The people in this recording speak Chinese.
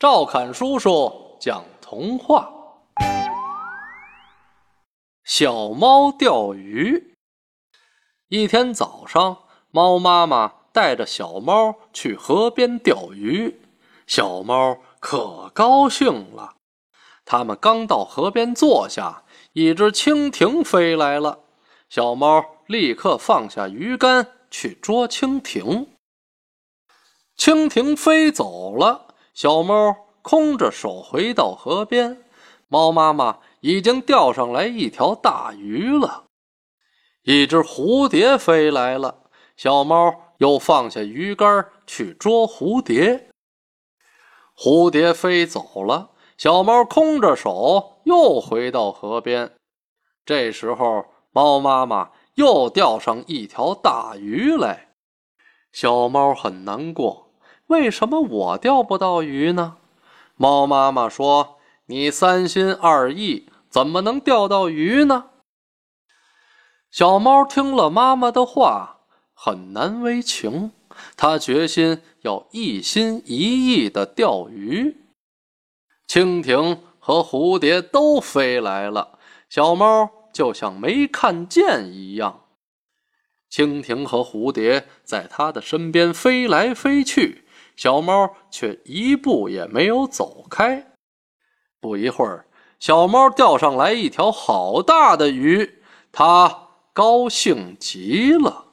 赵侃叔叔讲童话：小猫钓鱼。一天早上，猫妈妈带着小猫去河边钓鱼，小猫可高兴了。他们刚到河边坐下，一只蜻蜓飞来了。小猫立刻放下鱼竿去捉蜻蜓。蜻蜓飞走了。小猫空着手回到河边，猫妈妈已经钓上来一条大鱼了。一只蝴蝶飞来了，小猫又放下鱼竿去捉蝴蝶。蝴蝶飞走了，小猫空着手又回到河边。这时候，猫妈妈又钓上一条大鱼来，小猫很难过。为什么我钓不到鱼呢？猫妈妈说：“你三心二意，怎么能钓到鱼呢？”小猫听了妈妈的话，很难为情。它决心要一心一意的钓鱼。蜻蜓和蝴蝶都飞来了，小猫就像没看见一样。蜻蜓和蝴蝶在它的身边飞来飞去。小猫却一步也没有走开。不一会儿，小猫钓上来一条好大的鱼，它高兴极了。